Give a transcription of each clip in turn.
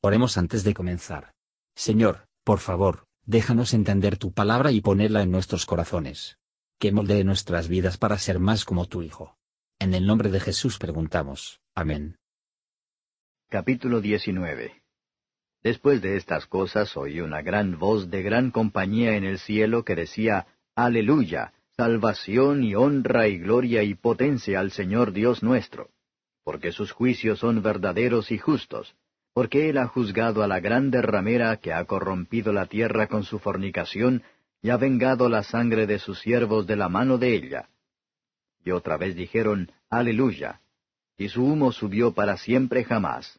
Oremos antes de comenzar. Señor, por favor, déjanos entender tu palabra y ponerla en nuestros corazones. Que moldee nuestras vidas para ser más como tu Hijo. En el nombre de Jesús preguntamos. Amén. Capítulo 19 Después de estas cosas oí una gran voz de gran compañía en el cielo que decía, Aleluya, salvación y honra y gloria y potencia al Señor Dios nuestro, porque sus juicios son verdaderos y justos porque él ha juzgado a la grande ramera que ha corrompido la tierra con su fornicación, y ha vengado la sangre de sus siervos de la mano de ella. Y otra vez dijeron, Aleluya, y su humo subió para siempre jamás.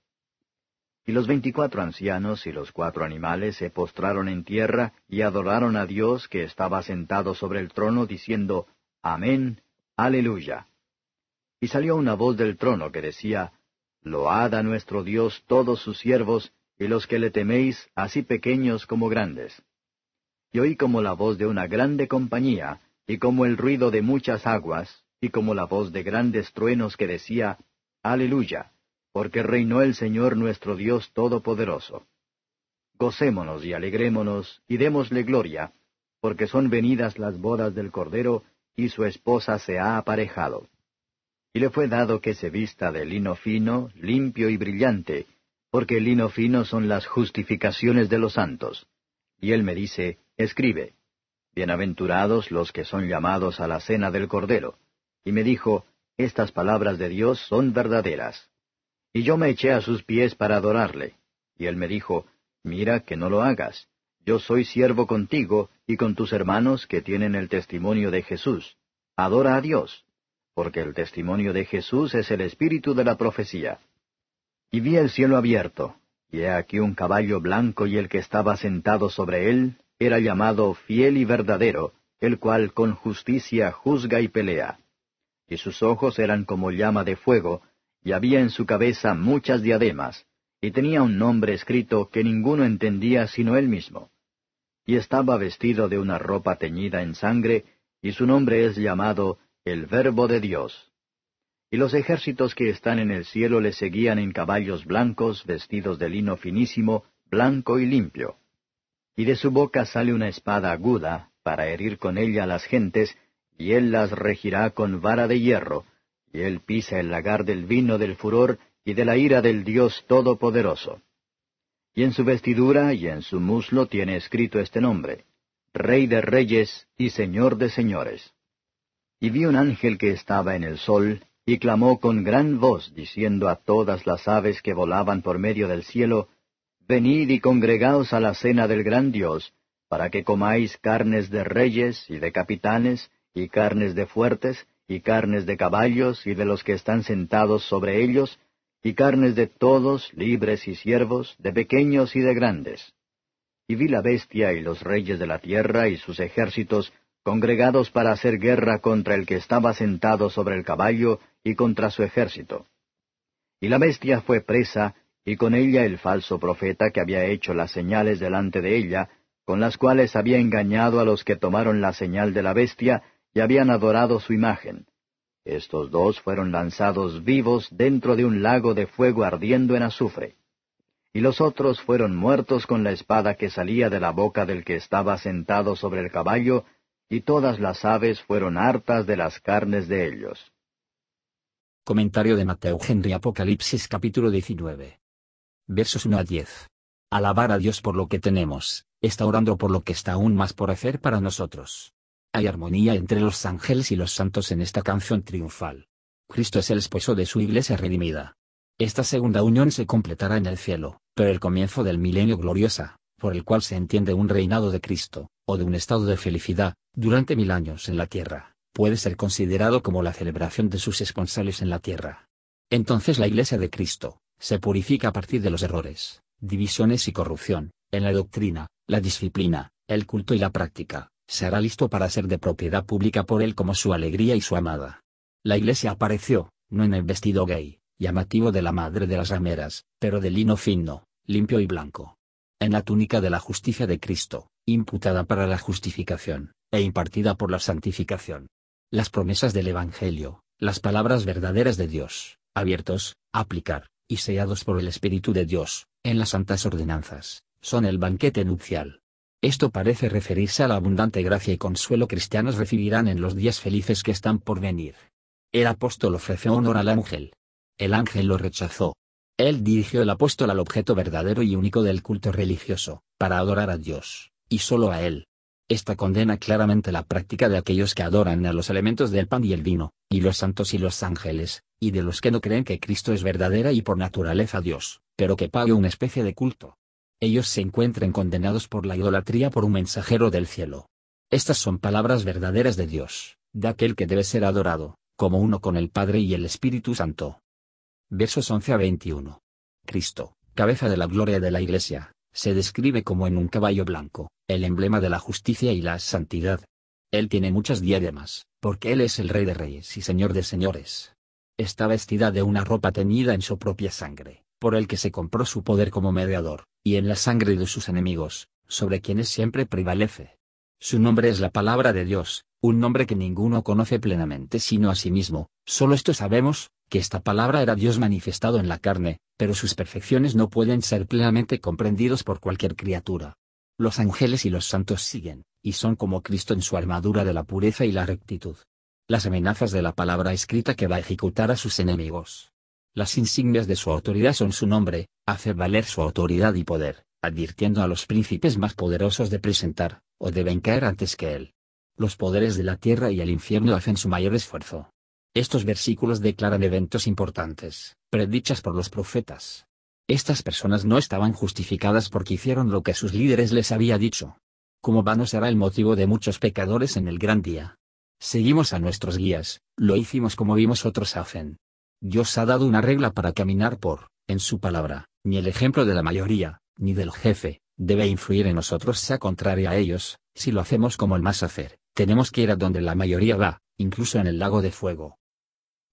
Y los veinticuatro ancianos y los cuatro animales se postraron en tierra y adoraron a Dios que estaba sentado sobre el trono, diciendo, Amén, Aleluya. Y salió una voz del trono que decía, Load a nuestro Dios todos sus siervos, y los que le teméis, así pequeños como grandes. Y oí como la voz de una grande compañía, y como el ruido de muchas aguas, y como la voz de grandes truenos que decía, Aleluya, porque reinó el Señor nuestro Dios Todopoderoso. Gocémonos y alegrémonos, y démosle gloria, porque son venidas las bodas del Cordero, y su esposa se ha aparejado. Y le fue dado que se vista de lino fino, limpio y brillante, porque el lino fino son las justificaciones de los santos. Y él me dice, Escribe, Bienaventurados los que son llamados a la cena del Cordero. Y me dijo, Estas palabras de Dios son verdaderas. Y yo me eché a sus pies para adorarle. Y él me dijo, Mira que no lo hagas. Yo soy siervo contigo y con tus hermanos que tienen el testimonio de Jesús. Adora a Dios porque el testimonio de Jesús es el espíritu de la profecía. Y vi el cielo abierto, y he aquí un caballo blanco y el que estaba sentado sobre él era llamado fiel y verdadero, el cual con justicia juzga y pelea. Y sus ojos eran como llama de fuego, y había en su cabeza muchas diademas, y tenía un nombre escrito que ninguno entendía sino él mismo. Y estaba vestido de una ropa teñida en sangre, y su nombre es llamado el Verbo de Dios. Y los ejércitos que están en el cielo le seguían en caballos blancos, vestidos de lino finísimo, blanco y limpio. Y de su boca sale una espada aguda, para herir con ella a las gentes, y él las regirá con vara de hierro, y él pisa el lagar del vino del furor y de la ira del Dios Todopoderoso. Y en su vestidura y en su muslo tiene escrito este nombre, Rey de Reyes y Señor de Señores. Y vi un ángel que estaba en el sol, y clamó con gran voz, diciendo a todas las aves que volaban por medio del cielo, Venid y congregaos a la cena del gran Dios, para que comáis carnes de reyes y de capitanes, y carnes de fuertes, y carnes de caballos y de los que están sentados sobre ellos, y carnes de todos, libres y siervos, de pequeños y de grandes. Y vi la bestia y los reyes de la tierra y sus ejércitos congregados para hacer guerra contra el que estaba sentado sobre el caballo y contra su ejército. Y la bestia fue presa, y con ella el falso profeta que había hecho las señales delante de ella, con las cuales había engañado a los que tomaron la señal de la bestia y habían adorado su imagen. Estos dos fueron lanzados vivos dentro de un lago de fuego ardiendo en azufre. Y los otros fueron muertos con la espada que salía de la boca del que estaba sentado sobre el caballo, y todas las aves fueron hartas de las carnes de ellos. Comentario de Mateo Henry Apocalipsis capítulo 19. Versos 1 a 10. Alabar a Dios por lo que tenemos, está orando por lo que está aún más por hacer para nosotros. Hay armonía entre los ángeles y los santos en esta canción triunfal. Cristo es el esposo de su iglesia redimida. Esta segunda unión se completará en el cielo, pero el comienzo del milenio gloriosa, por el cual se entiende un reinado de Cristo, o de un estado de felicidad, durante mil años en la tierra, puede ser considerado como la celebración de sus esponsales en la tierra. Entonces la Iglesia de Cristo, se purifica a partir de los errores, divisiones y corrupción, en la doctrina, la disciplina, el culto y la práctica, se hará listo para ser de propiedad pública por él como su alegría y su amada. La Iglesia apareció, no en el vestido gay, llamativo de la madre de las rameras, pero de lino fino, limpio y blanco. En la túnica de la justicia de Cristo, imputada para la justificación, e impartida por la santificación. Las promesas del Evangelio, las palabras verdaderas de Dios, abiertos, aplicar, y sellados por el Espíritu de Dios, en las santas ordenanzas, son el banquete nupcial. Esto parece referirse a la abundante gracia y consuelo cristianos recibirán en los días felices que están por venir. El apóstol ofreció honor al ángel. El ángel lo rechazó. Él dirigió el apóstol al objeto verdadero y único del culto religioso, para adorar a Dios, y solo a Él. Esta condena claramente la práctica de aquellos que adoran a los elementos del pan y el vino, y los santos y los ángeles, y de los que no creen que Cristo es verdadera y por naturaleza Dios, pero que pague una especie de culto. Ellos se encuentran condenados por la idolatría por un mensajero del cielo. Estas son palabras verdaderas de Dios, de aquel que debe ser adorado, como uno con el Padre y el Espíritu Santo. Versos 11 a 21. Cristo, cabeza de la gloria de la Iglesia, se describe como en un caballo blanco, el emblema de la justicia y la santidad. Él tiene muchas diademas, porque Él es el Rey de Reyes y Señor de Señores. Está vestida de una ropa teñida en su propia sangre, por el que se compró su poder como mediador, y en la sangre de sus enemigos, sobre quienes siempre prevalece. Su nombre es la palabra de Dios, un nombre que ninguno conoce plenamente sino a sí mismo, solo esto sabemos, que esta palabra era Dios manifestado en la carne, pero sus perfecciones no pueden ser plenamente comprendidos por cualquier criatura. Los ángeles y los santos siguen, y son como Cristo en su armadura de la pureza y la rectitud. Las amenazas de la palabra escrita que va a ejecutar a sus enemigos. Las insignias de su autoridad son su nombre, hace valer su autoridad y poder, advirtiendo a los príncipes más poderosos de presentar, o deben caer antes que él. Los poderes de la tierra y el infierno hacen su mayor esfuerzo. Estos versículos declaran eventos importantes, predichas por los profetas. Estas personas no estaban justificadas porque hicieron lo que sus líderes les había dicho. Como vano será el motivo de muchos pecadores en el gran día. Seguimos a nuestros guías, lo hicimos como vimos otros hacen. Dios ha dado una regla para caminar por, en su palabra, ni el ejemplo de la mayoría, ni del jefe, debe influir en nosotros sea contraria a ellos, si lo hacemos como el más hacer, tenemos que ir a donde la mayoría va, incluso en el lago de fuego.